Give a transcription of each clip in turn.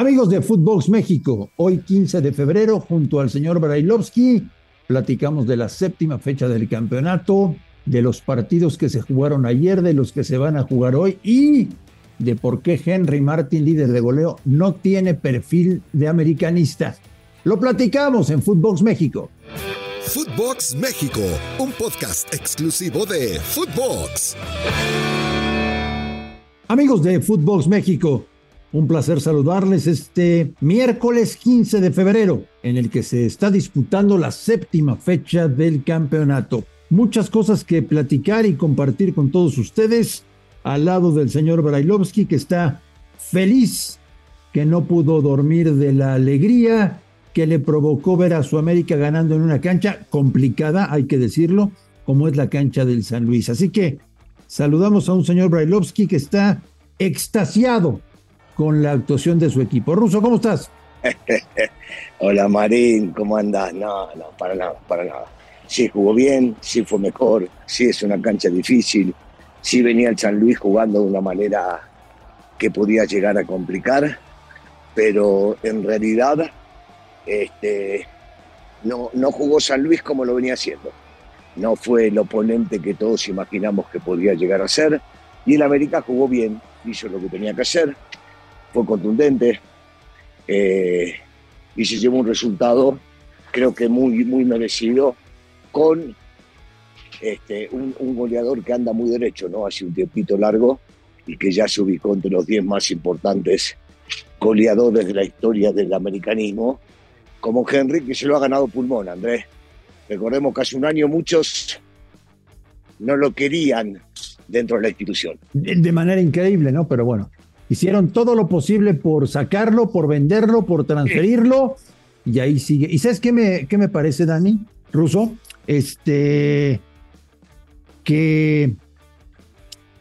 Amigos de Footbox México, hoy 15 de febrero, junto al señor Brailovsky, platicamos de la séptima fecha del campeonato, de los partidos que se jugaron ayer, de los que se van a jugar hoy y de por qué Henry Martin, líder de goleo, no tiene perfil de americanista. Lo platicamos en Footbox México. Footbox México, un podcast exclusivo de Footbox. Amigos de Footbox México, un placer saludarles este miércoles 15 de febrero, en el que se está disputando la séptima fecha del campeonato. Muchas cosas que platicar y compartir con todos ustedes, al lado del señor Brailovsky, que está feliz, que no pudo dormir de la alegría que le provocó ver a su América ganando en una cancha complicada, hay que decirlo, como es la cancha del San Luis. Así que saludamos a un señor Brailovsky que está extasiado con la actuación de su equipo. Ruso, ¿cómo estás? Hola Marín, ¿cómo andás? No, no, para nada, para nada. Sí jugó bien, sí fue mejor, sí es una cancha difícil, sí venía el San Luis jugando de una manera que podía llegar a complicar, pero en realidad este, no, no jugó San Luis como lo venía haciendo. No fue el oponente que todos imaginamos que podía llegar a ser. Y el América jugó bien, hizo lo que tenía que hacer, fue contundente eh, y se llevó un resultado creo que muy, muy merecido con este, un, goleador que anda muy derecho, ¿no? Hace un tiempito largo y que ya se ubicó entre los 10 más importantes goleadores de la historia del americanismo, como Henry, que se lo ha ganado pulmón, Andrés. Recordemos que hace un año muchos no lo querían dentro de la institución. De manera increíble, ¿no? Pero bueno, Hicieron todo lo posible por sacarlo, por venderlo, por transferirlo, y ahí sigue. ¿Y sabes qué me, qué me parece, Dani? Ruso, este, que,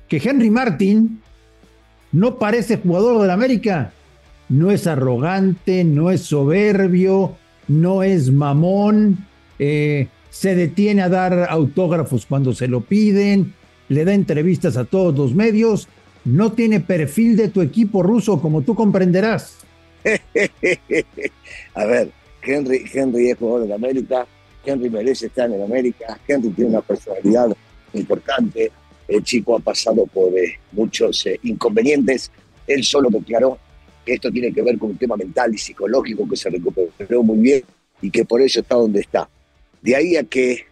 que Henry Martin no parece jugador del América. No es arrogante, no es soberbio, no es mamón, eh, se detiene a dar autógrafos cuando se lo piden, le da entrevistas a todos los medios no tiene perfil de tu equipo ruso, como tú comprenderás. a ver, Henry, Henry es jugador de América, Henry merece estar en América, Henry tiene una personalidad importante, el chico ha pasado por eh, muchos eh, inconvenientes, él solo declaró que esto tiene que ver con un tema mental y psicológico que se recuperó muy bien y que por eso está donde está. De ahí a que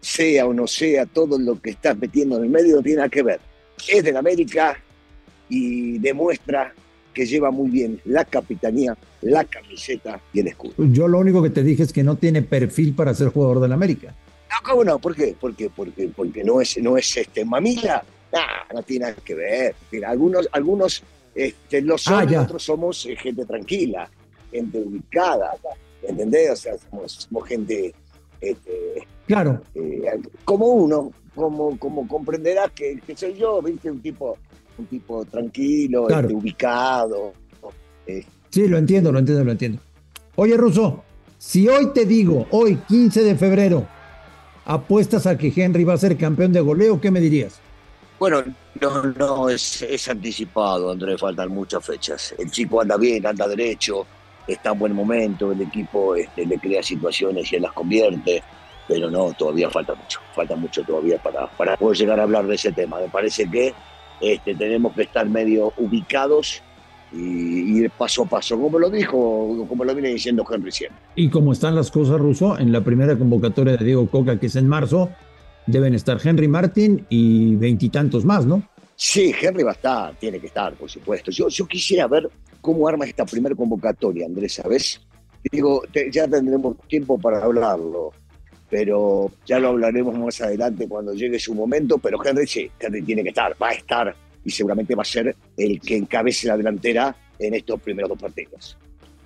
sea o no sea todo lo que estás metiendo en el medio tiene nada que ver. Es de América, y demuestra que lleva muy bien la capitanía, la camiseta y el escudo. Yo lo único que te dije es que no tiene perfil para ser jugador del América. No, ¿cómo no? ¿Por qué? Porque, porque, porque no es, no es este mamila. no tiene nada que ver. algunos, algunos este, lo son, ah, somos eh, gente tranquila, gente ubicada, ¿entendés? O sea, somos, gente este, claro. Eh, como uno, como, como comprenderás que, que soy yo, ¿viste? Un tipo un tipo tranquilo, este, ubicado. Eh. Sí, lo entiendo, lo entiendo, lo entiendo. Oye, Russo, si hoy te digo, hoy 15 de febrero, apuestas a que Henry va a ser campeón de goleo, ¿qué me dirías? Bueno, no, no, es, es anticipado, Andrés, faltan muchas fechas. El chico anda bien, anda derecho, está en buen momento, el equipo este, le crea situaciones y él las convierte, pero no, todavía falta mucho, falta mucho todavía para, para poder llegar a hablar de ese tema. Me parece que este, tenemos que estar medio ubicados y ir paso a paso, como lo dijo, como lo viene diciendo Henry siempre. Y como están las cosas, Russo, en la primera convocatoria de Diego Coca, que es en marzo, deben estar Henry Martin y veintitantos más, ¿no? Sí, Henry va a estar, tiene que estar, por supuesto. Yo, yo quisiera ver cómo arma esta primera convocatoria, Andrés, ¿sabes? Digo, ya tendremos tiempo para hablarlo pero ya lo hablaremos más adelante cuando llegue su momento, pero Henry sí, Henry tiene que estar, va a estar y seguramente va a ser el que encabece la delantera en estos primeros dos partidos.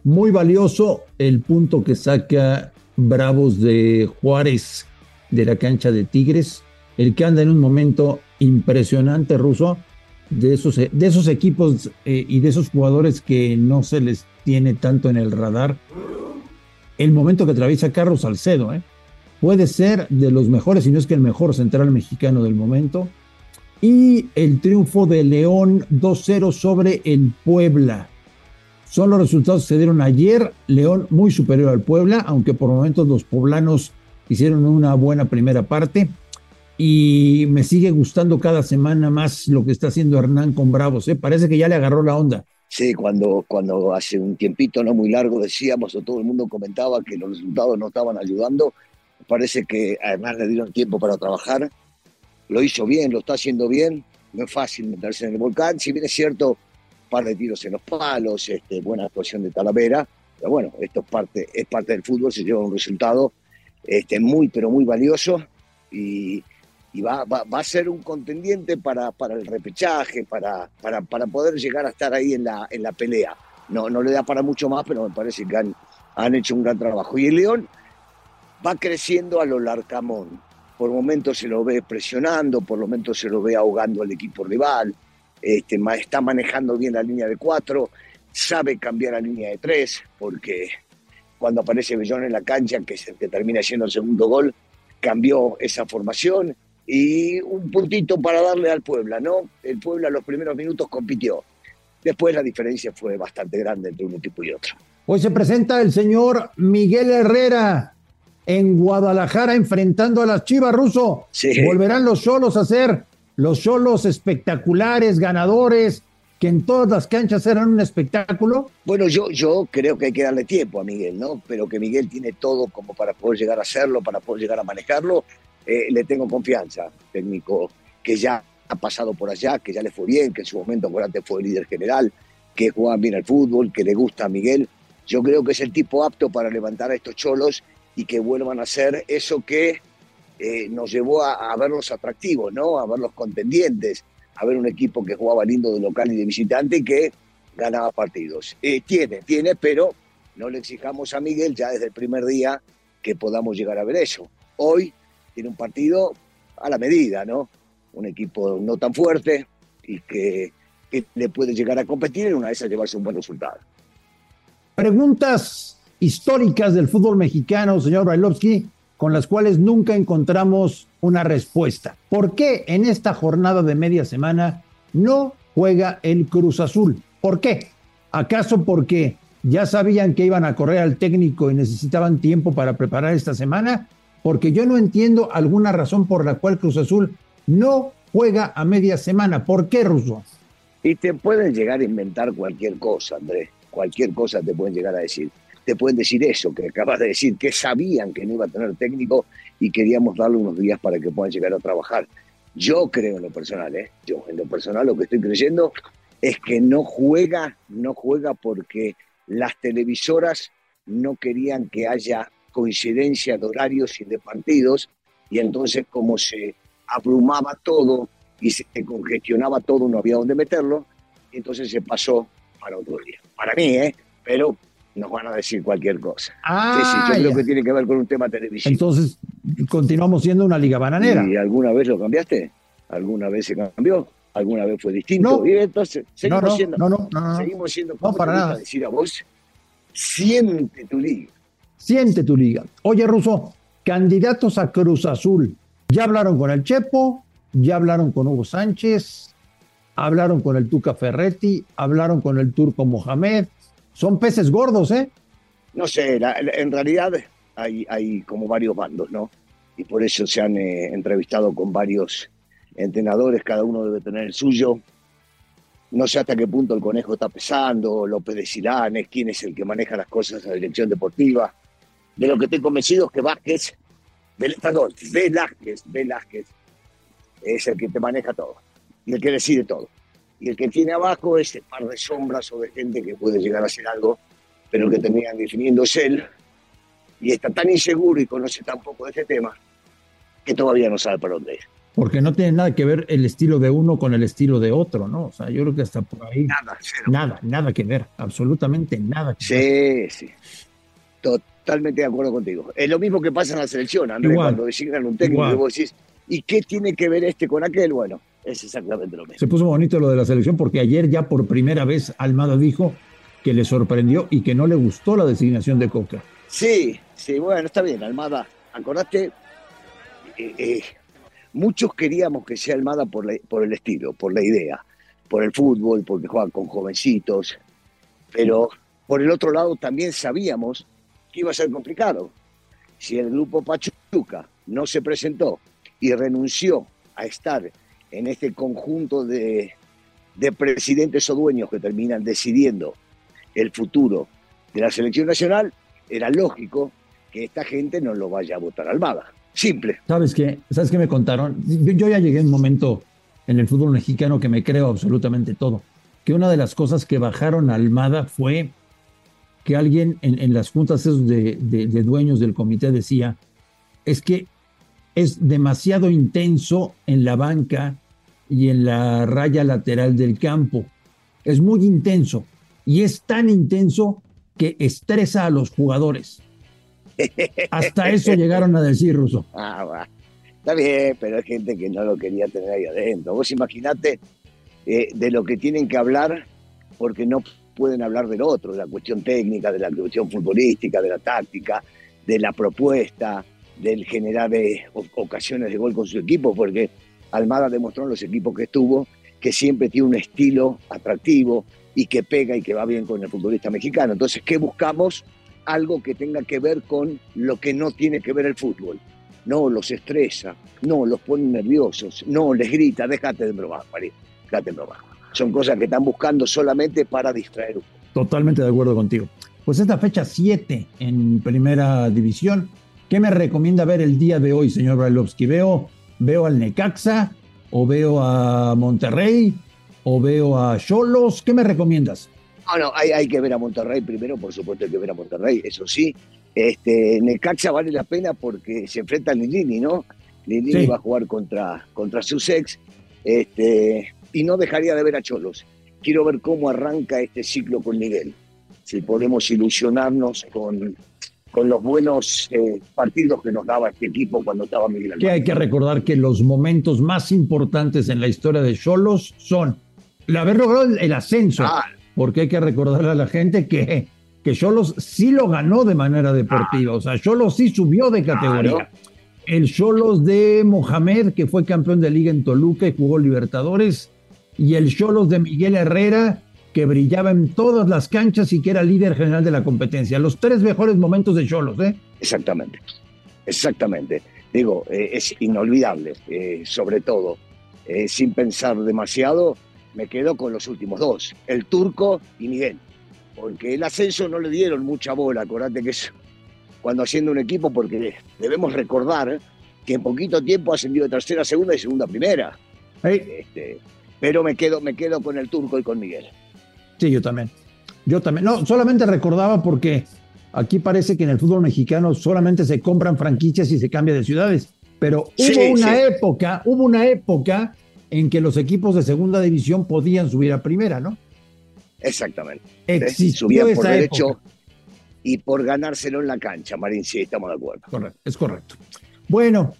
Muy valioso el punto que saca Bravos de Juárez de la cancha de Tigres, el que anda en un momento impresionante ruso de esos, de esos equipos eh, y de esos jugadores que no se les tiene tanto en el radar. El momento que atraviesa Carlos Salcedo, ¿eh? Puede ser de los mejores, si no es que el mejor central mexicano del momento. Y el triunfo de León 2-0 sobre el Puebla. Son los resultados que se dieron ayer. León muy superior al Puebla, aunque por momentos los poblanos hicieron una buena primera parte. Y me sigue gustando cada semana más lo que está haciendo Hernán con Bravos. ¿eh? Parece que ya le agarró la onda. Sí, cuando, cuando hace un tiempito no muy largo decíamos o todo el mundo comentaba que los resultados no estaban ayudando, parece que además le dieron tiempo para trabajar. Lo hizo bien, lo está haciendo bien. No es fácil meterse en el volcán. Si bien es cierto, par de tiros en los palos, este, buena actuación de Talavera. Pero bueno, esto es parte, es parte del fútbol, se lleva un resultado este, muy, pero muy valioso y, va, va, a ser un contendiente para, para el repechaje, para, para, para, poder llegar a estar ahí en la, en la pelea. No, no le da para mucho más, pero me parece que han, han hecho un gran trabajo. Y el León va creciendo a lo Larcamón. Por momentos se lo ve presionando, por momentos se lo ve ahogando al equipo rival este, está manejando bien la línea de cuatro, sabe cambiar la línea de tres, porque cuando aparece Bellón en la cancha, que que termina siendo el segundo gol, cambió esa formación y un puntito para darle al Puebla, ¿no? El Puebla los primeros minutos compitió. Después la diferencia fue bastante grande entre un equipo y otro. Hoy se presenta el señor Miguel Herrera en Guadalajara enfrentando a las Chivas Ruso. Volverán los solos a ser los solos espectaculares, ganadores, que en todas las canchas eran un espectáculo? Bueno, yo, yo creo que hay que darle tiempo a Miguel, ¿no? Pero que Miguel tiene todo como para poder llegar a hacerlo, para poder llegar a manejarlo. Eh, le tengo confianza, técnico que ya ha pasado por allá, que ya le fue bien, que en su momento antes fue el líder general, que juega bien al fútbol, que le gusta a Miguel. Yo creo que es el tipo apto para levantar a estos cholos y que vuelvan a hacer eso que eh, nos llevó a, verlos atractivos, ¿no? A verlos contendientes, a ver un equipo que jugaba lindo de local y de visitante y que ganaba partidos. Eh, tiene, tiene, pero no le exijamos a Miguel ya desde el primer día que podamos llegar a ver eso. Hoy tiene un partido a la medida, ¿no? Un equipo no tan fuerte y que, le puede llegar a competir en una de esas llevarse un buen resultado. Preguntas históricas del fútbol mexicano, señor Brailovsky con las cuales nunca encontramos una respuesta. ¿Por qué en esta jornada de media semana no juega el Cruz Azul? ¿Por qué? ¿Acaso porque ya sabían que iban a correr al técnico y necesitaban tiempo para preparar esta semana? Porque yo no entiendo alguna razón por la cual Cruz Azul no juega a media semana. ¿Por qué, Russo? Y te pueden llegar a inventar cualquier cosa, Andrés. Cualquier cosa te pueden llegar a decir te pueden decir eso que acabas de decir, que sabían que no iba a tener técnico y queríamos darle unos días para que puedan llegar a trabajar. Yo creo en lo personal, ¿eh? yo en lo personal lo que estoy creyendo es que no juega, no juega porque las televisoras no querían que haya coincidencia de horarios y de partidos y entonces como se abrumaba todo y se congestionaba todo, no había dónde meterlo, entonces se pasó para otro día. Para mí, ¿eh? pero nos van a decir cualquier cosa. Ah, sí, sí, yo creo que tiene que ver con un tema televisivo. Entonces, continuamos siendo una liga bananera. ¿Y alguna vez lo cambiaste? ¿Alguna vez se cambió? ¿Alguna vez fue distinto? No, y entonces, seguimos no, siendo. No, no, no, Seguimos siendo. No, para nada. decir a vos, siente tu liga. Siente tu liga. Oye, Russo, candidatos a Cruz Azul. Ya hablaron con el Chepo, ya hablaron con Hugo Sánchez, hablaron con el Tuca Ferretti, hablaron con el Turco Mohamed, son peces gordos, ¿eh? No sé, en realidad hay, hay como varios bandos, ¿no? Y por eso se han eh, entrevistado con varios entrenadores, cada uno debe tener el suyo. No sé hasta qué punto el conejo está pesando, López de Silanes, quién es el que maneja las cosas en la dirección deportiva. De lo que estoy convencido es que Vázquez, perdón, Velázquez, Velázquez, es el que te maneja todo y el que decide todo y el que tiene abajo ese par de sombras o de gente que puede llegar a hacer algo, pero que terminan definiendo es él, y está tan inseguro y conoce tan poco de este tema, que todavía no sabe para dónde ir. Porque no tiene nada que ver el estilo de uno con el estilo de otro, ¿no? O sea, yo creo que hasta por ahí. Nada, Nada, nada que ver, absolutamente nada que sí, ver. Sí, sí. Totalmente de acuerdo contigo. Es lo mismo que pasa en la selección, Andrés, cuando designan un técnico y vos decís, ¿y qué tiene que ver este con aquel? Bueno, es exactamente lo mismo. Se puso bonito lo de la selección porque ayer ya por primera vez Almada dijo que le sorprendió y que no le gustó la designación de Coca. Sí, sí, bueno, está bien, Almada. Acordate, eh, eh, muchos queríamos que sea Almada por, por el estilo, por la idea, por el fútbol, porque juega con jovencitos, pero Por el otro lado, también sabíamos que iba a ser complicado. Si el grupo Pachuca no se presentó y renunció a estar en este conjunto de, de presidentes o dueños que terminan decidiendo el futuro de la selección nacional, era lógico que esta gente no lo vaya a votar Almada. Simple. ¿Sabes qué? ¿Sabes qué me contaron? Yo ya llegué a un momento en el fútbol mexicano que me creo absolutamente todo. Que una de las cosas que bajaron a Almada fue que alguien en, las juntas de, dueños del comité decía, es que es demasiado intenso en la banca y en la raya lateral del campo. Es muy intenso y es tan intenso que estresa a los jugadores. Hasta eso llegaron a decir, Ruso. Ah, Está bien, pero hay gente que no lo quería tener ahí adentro. Vos imaginate eh, de lo que tienen que hablar porque no pueden hablar del otro, de la cuestión técnica, de la cuestión futbolística, de la táctica, de la propuesta, del generar eh, ocasiones de gol con su equipo, porque Almada demostró en los equipos que estuvo que siempre tiene un estilo atractivo y que pega y que va bien con el futbolista mexicano. Entonces, ¿qué buscamos? Algo que tenga que ver con lo que no tiene que ver el fútbol no los estresa, no los pone nerviosos, no les grita, déjate de bromar, María, déjate de bromar. Son cosas que están buscando solamente para distraer Totalmente de acuerdo contigo. Pues esta fecha 7 en primera división, ¿qué me recomienda ver el día de hoy, señor Brailovsky? ¿Veo, veo al Necaxa o veo a Monterrey o veo a Cholos? ¿Qué me recomiendas? No, no, hay, hay que ver a Monterrey primero, por supuesto hay que ver a Monterrey, eso sí, este, Necaxa vale la pena porque se enfrenta a Lilini, ¿no? Lilini va a jugar contra, contra ex este, y no dejaría de ver a Cholos. Quiero ver cómo arranca este ciclo con Miguel. Si podemos ilusionarnos con, con los buenos eh, partidos que nos daba este equipo cuando estaba Miguel Que hay que recordar que los momentos más importantes en la historia de Cholos son el haber logrado el ascenso, ah. porque hay que recordarle a la gente que que Cholos sí lo ganó de manera deportiva, o sea, Cholos sí subió de categoría. El Cholos de Mohamed, que fue campeón de liga en Toluca y jugó Libertadores, y el Cholos de Miguel Herrera, que brillaba en todas las canchas y que era líder general de la competencia. Los tres mejores momentos de Cholos, ¿eh? Exactamente, exactamente. Digo, eh, es inolvidable, eh, sobre todo, eh, sin pensar demasiado, me quedo con los últimos dos, el turco y Miguel porque el ascenso no le dieron mucha bola, acordate que es cuando haciendo un equipo, porque debemos recordar que en poquito tiempo ascendió de tercera a segunda y segunda a primera. Este, pero me quedo, me quedo con el turco y con Miguel. Sí, yo también. Yo también. No, solamente recordaba porque aquí parece que en el fútbol mexicano solamente se compran franquicias y se cambia de ciudades. Pero hubo una época, hubo una época en que los equipos de segunda división podían subir a primera, ¿no? Exactamente. Existió por derecho y por ganárselo en la cancha, Marín, sí, estamos de acuerdo. Correcto, es correcto. Bueno,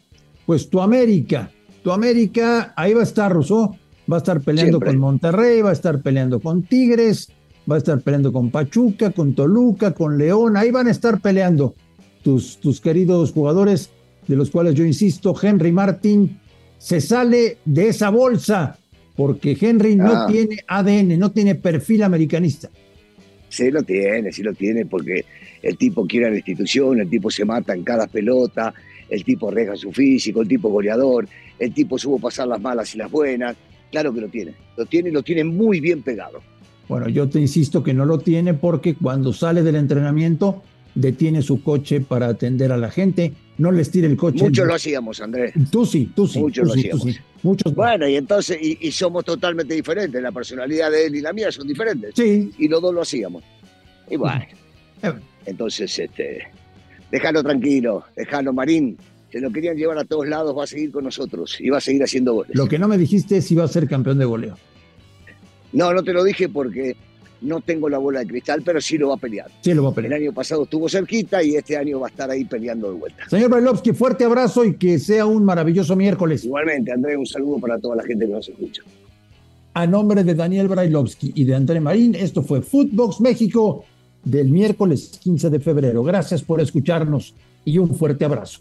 pues tu América, tu América, ahí va a estar Rousseau, va a estar peleando con Monterrey, va a estar peleando con Tigres, va a estar peleando con Pachuca, con Toluca, con León, ahí van a estar peleando tus, tus queridos jugadores, de los cuales yo insisto, Henry Martín se sale de esa bolsa porque Henry no ah. tiene ADN, no tiene perfil americanista. Sí lo tiene, sí lo tiene, porque el tipo quiere la institución, el tipo se mata en cada pelota, el tipo reja su físico, el tipo goleador, el tipo supo pasar las malas y las buenas. Claro que lo tiene, lo tiene y lo tiene muy bien pegado. Bueno, yo te insisto que no lo tiene porque cuando sale del entrenamiento detiene su coche para atender a la gente, no les tire el coche. Muchos lo hacíamos, Andrés. Tú sí, tú sí. Muchos lo hacíamos. Muchos. Bueno, y entonces, y, somos totalmente diferentes. La personalidad de él y la mía son diferentes. Sí. Y los dos lo hacíamos. Y bueno. Eh. Entonces, este, déjalo tranquilo, déjalo, Marín. Se lo querían llevar a todos lados, va a seguir con nosotros y va a seguir haciendo goles. Lo que no me dijiste es si va a ser campeón de goleo. No, no te lo dije porque no tengo la bola de cristal, pero sí lo va a pelear. Sí lo va a pelear. El año pasado estuvo cerquita y este año va a estar ahí peleando de vuelta. Señor Bailovsky, fuerte abrazo y que sea un maravilloso miércoles. Igualmente, André, un saludo para toda la gente que nos escucha. A nombre de Daniel Brailovsky y de André Marín, esto fue Footbox México del miércoles 15 de febrero. Gracias por escucharnos y un fuerte abrazo.